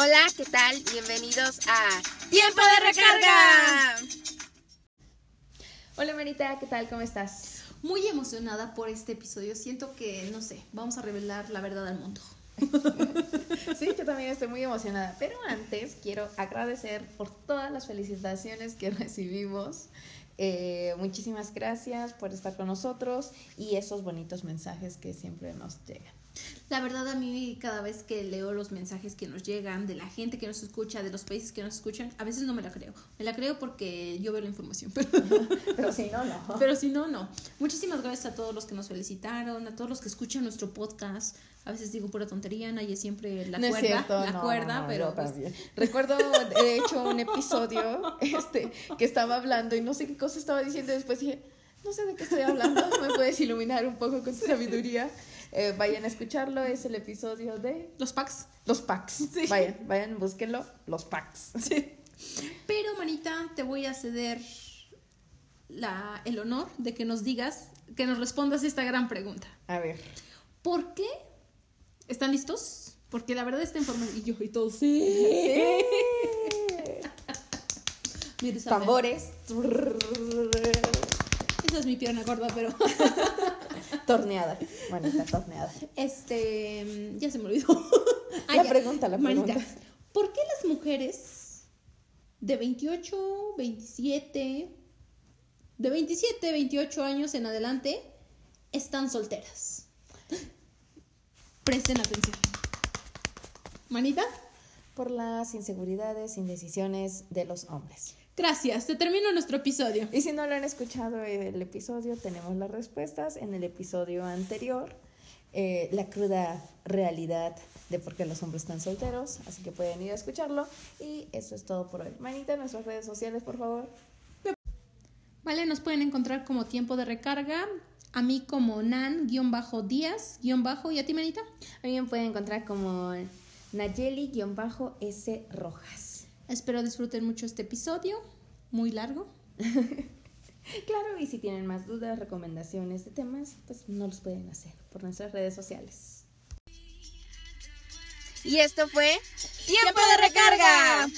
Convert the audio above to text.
Hola, ¿qué tal? Bienvenidos a Tiempo de Recarga. Hola, Marita, ¿qué tal? ¿Cómo estás? Muy emocionada por este episodio. Siento que, no sé, vamos a revelar la verdad al mundo. Sí, yo también estoy muy emocionada, pero antes quiero agradecer por todas las felicitaciones que recibimos. Eh, muchísimas gracias por estar con nosotros y esos bonitos mensajes que siempre nos llegan. La verdad a mí cada vez que leo los mensajes que nos llegan de la gente que nos escucha, de los países que nos escuchan, a veces no me la creo. Me la creo porque yo veo la información, pero, Pero si no, no. pero si no, no. Muchísimas gracias a todos los que nos felicitaron, a todos los que escuchan nuestro podcast. A veces digo pura tontería, nadie siempre la No es cuerda, cierto, la no, cuerda, no, pero pues. Recuerdo, de hecho, un episodio este, que estaba hablando y no sé qué cosa estaba diciendo. y Después dije, no sé de qué estoy hablando. ¿Me puedes iluminar un poco con tu sabiduría? Eh, vayan a escucharlo. Es el episodio de los packs. los packs. Sí. Vayan, vayan, búsquenlo. Los packs. Pero, manita, te voy a ceder la, el honor de que nos digas, que nos respondas esta gran pregunta. A ver. ¿Por qué? ¿Están listos? Porque la verdad esta información... Y yo y todos, sí. Isabel, Tambores. Esa es mi pierna gorda, pero... Torneada. Bueno, está torneada. Este... Ya se me olvidó. La pregunta, la Manita, pregunta. ¿por qué las mujeres de 28, 27, de 27, 28 años en adelante están solteras? Presten atención. Manita, Por las inseguridades, indecisiones de los hombres. Gracias. Se terminó nuestro episodio. Y si no lo han escuchado el episodio, tenemos las respuestas en el episodio anterior. eh, la cruda realidad de por qué los hombres están solteros. Así que pueden ir a escucharlo. Y eso es todo por hoy. Manita, nuestras redes sociales, por favor. Vale, nos pueden encontrar como tiempo de recarga. A mí como Nan-Díaz- y a ti, Manita. A mí me pueden encontrar como Nayeli-S Rojas. Espero disfruten mucho este episodio. Muy largo. Claro, y si tienen más dudas, recomendaciones de temas, pues no los pueden hacer por nuestras redes sociales. Y esto fue Tiempo de Recarga.